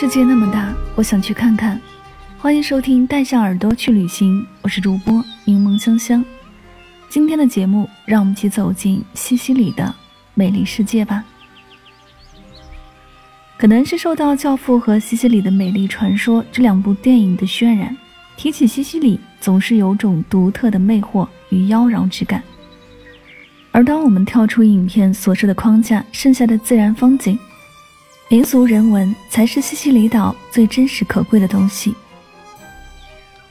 世界那么大，我想去看看。欢迎收听《带上耳朵去旅行》，我是主播柠檬香香。今天的节目，让我们一起走进西西里的美丽世界吧。可能是受到《教父》和《西西里的美丽传说》这两部电影的渲染，提起西西里，总是有种独特的魅惑与妖娆之感。而当我们跳出影片所设的框架，剩下的自然风景。民俗人文才是西西里岛最真实可贵的东西。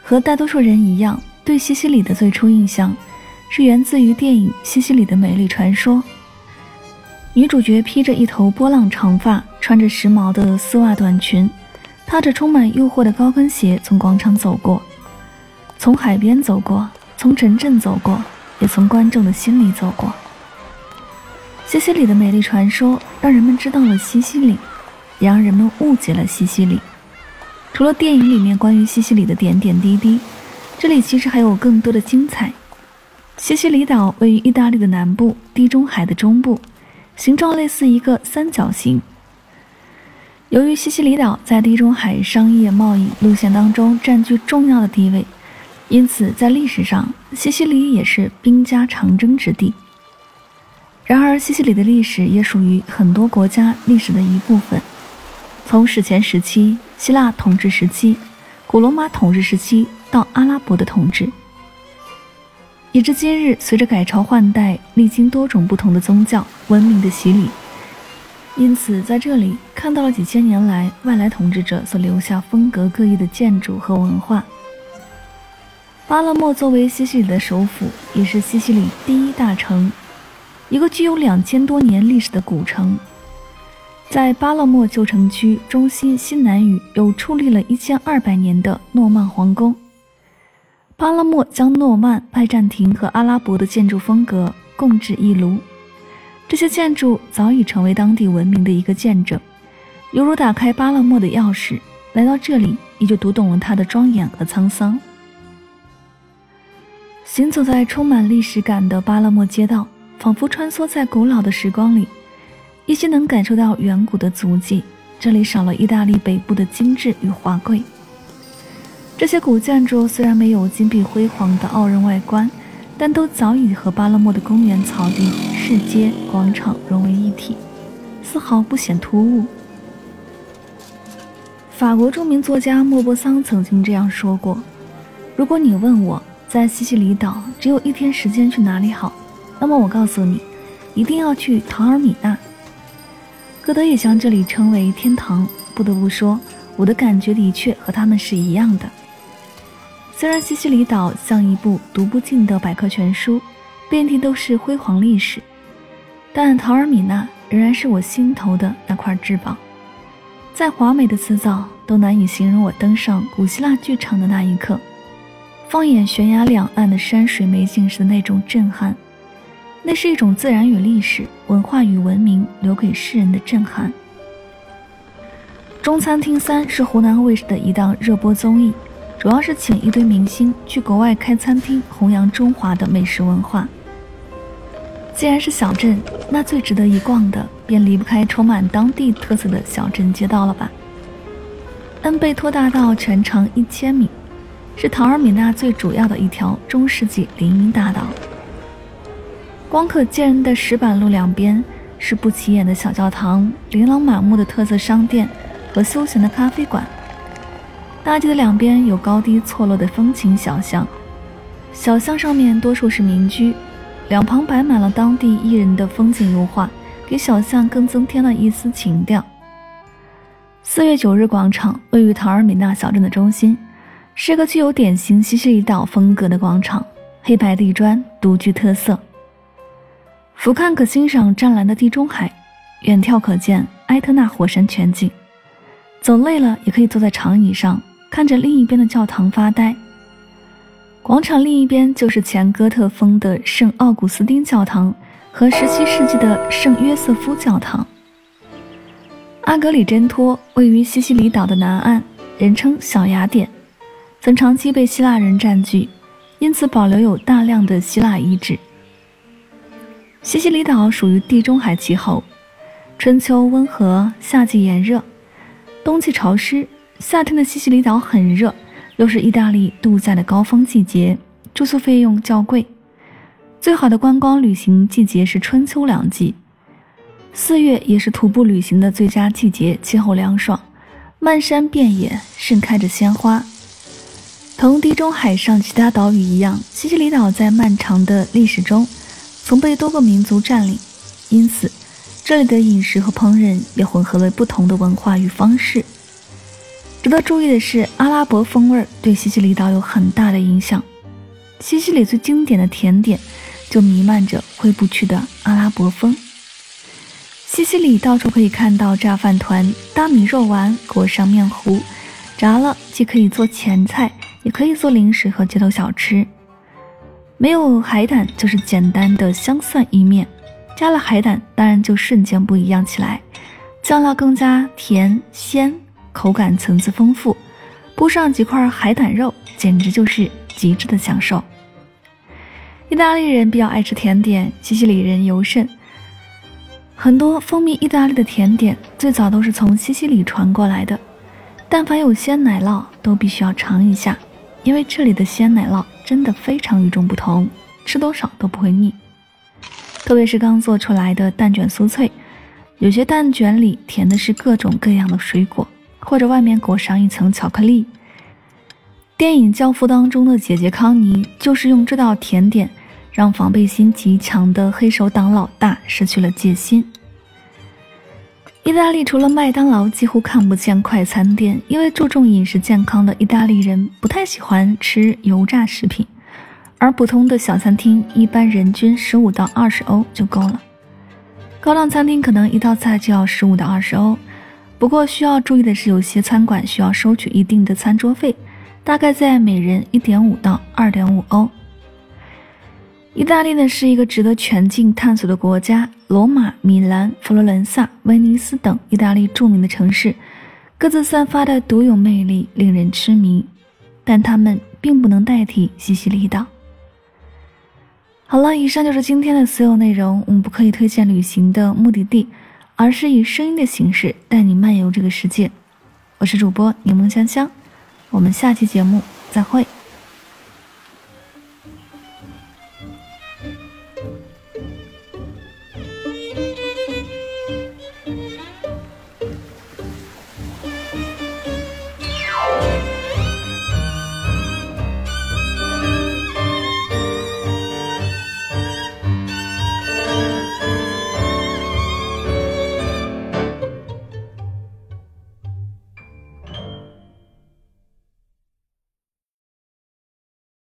和大多数人一样，对西西里的最初印象是源自于电影《西西里的美丽传说》。女主角披着一头波浪长发，穿着时髦的丝袜短裙，踏着充满诱惑的高跟鞋从广场走过，从海边走过，从城镇走过，也从观众的心里走过。西西里的美丽传说让人们知道了西西里，也让人们误解了西西里。除了电影里面关于西西里的点点滴滴，这里其实还有更多的精彩。西西里岛位于意大利的南部，地中海的中部，形状类似一个三角形。由于西西里岛在地中海商业贸易路线当中占据重要的地位，因此在历史上，西西里也是兵家长征之地。然而，西西里的历史也属于很多国家历史的一部分。从史前时期、希腊统治时期、古罗马统治时期到阿拉伯的统治，以至今日，随着改朝换代，历经多种不同的宗教文明的洗礼，因此在这里看到了几千年来外来统治者所留下风格各异的建筑和文化。巴勒莫作为西西里的首府，也是西西里第一大城。一个具有两千多年历史的古城，在巴勒莫旧城区中心西南隅有矗立了一千二百年的诺曼皇宫。巴勒莫将诺曼、拜占庭和阿拉伯的建筑风格共治一炉，这些建筑早已成为当地文明的一个见证，犹如打开巴勒莫的钥匙。来到这里，你就读懂了它的庄严和沧桑。行走在充满历史感的巴勒莫街道。仿佛穿梭在古老的时光里，依稀能感受到远古的足迹。这里少了意大利北部的精致与华贵。这些古建筑虽然没有金碧辉煌的傲人外观，但都早已和巴勒莫的公园、草地、市街、广场融为一体，丝毫不显突兀。法国著名作家莫泊桑曾经这样说过：“如果你问我在西西里岛只有一天时间去哪里好？”那么我告诉你，一定要去唐尔米纳。歌德也将这里称为天堂。不得不说，我的感觉的确和他们是一样的。虽然西西里岛像一部读不尽的百科全书，遍地都是辉煌历史，但陶尔米纳仍然是我心头的那块至宝。再华美的词藻都难以形容我登上古希腊剧场的那一刻，放眼悬崖两岸的山水美景时的那种震撼。那是一种自然与历史、文化与文明留给世人的震撼。《中餐厅三》是湖南卫视的一档热播综艺，主要是请一堆明星去国外开餐厅，弘扬中华的美食文化。既然是小镇，那最值得一逛的便离不开充满当地特色的小镇街道了吧？恩贝托大道全长一千米，是唐尔米纳最主要的一条中世纪林荫大道。光可见人的石板路两边是不起眼的小教堂、琳琅满目的特色商店和休闲的咖啡馆。大街的两边有高低错落的风情小巷，小巷上面多数是民居，两旁摆满了当地艺人的风景油画，给小巷更增添了一丝情调。四月九日广场位于唐尔米纳小镇的中心，是个具有典型西西里岛风格的广场，黑白地砖独具特色。俯瞰可欣赏湛蓝的地中海，远眺可见埃特纳火山全景。走累了也可以坐在长椅上，看着另一边的教堂发呆。广场另一边就是前哥特风的圣奥古斯丁教堂和17世纪的圣约瑟夫教堂。阿格里真托位于西西里岛的南岸，人称小雅典。曾长期被希腊人占据，因此保留有大量的希腊遗址。西西里岛属于地中海气候，春秋温和，夏季炎热，冬季潮湿。夏天的西西里岛很热，又是意大利度假的高峰季节，住宿费用较贵。最好的观光旅行季节是春秋两季，四月也是徒步旅行的最佳季节，气候凉爽，漫山遍野盛开着鲜花。同地中海上其他岛屿一样，西西里岛在漫长的历史中曾被多个民族占领，因此这里的饮食和烹饪也混合了不同的文化与方式。值得注意的是，阿拉伯风味对西西里岛有很大的影响。西西里最经典的甜点就弥漫着挥不去的阿拉伯风。西西里到处可以看到炸饭团、大米肉丸裹上面糊，炸了既可以做前菜。也可以做零食和街头小吃，没有海胆就是简单的香蒜意面，加了海胆当然就瞬间不一样起来，酱料更加甜鲜，口感层次丰富，铺上几块海胆肉，简直就是极致的享受。意大利人比较爱吃甜点，西西里人尤甚，很多风靡意大利的甜点最早都是从西西里传过来的，但凡有鲜奶酪都必须要尝一下。因为这里的鲜奶酪真的非常与众不同，吃多少都不会腻。特别是刚做出来的蛋卷酥脆，有些蛋卷里填的是各种各样的水果，或者外面裹上一层巧克力。电影《教父》当中的姐姐康妮就是用这道甜点，让防备心极强的黑手党老大失去了戒心。意大利除了麦当劳，几乎看不见快餐店，因为注重饮食健康的意大利人不太喜欢吃油炸食品，而普通的小餐厅一般人均十五到二十欧就够了，高档餐厅可能一道菜就要十五到二十欧。不过需要注意的是，有些餐馆需要收取一定的餐桌费，大概在每人一点五到二点五欧。意大利呢是一个值得全境探索的国家。罗马、米兰、佛罗伦萨、威尼斯等意大利著名的城市，各自散发的独有魅力令人痴迷，但它们并不能代替西西里岛。好了，以上就是今天的所有内容。我们不刻意推荐旅行的目的地，而是以声音的形式带你漫游这个世界。我是主播柠檬香香，我们下期节目再会。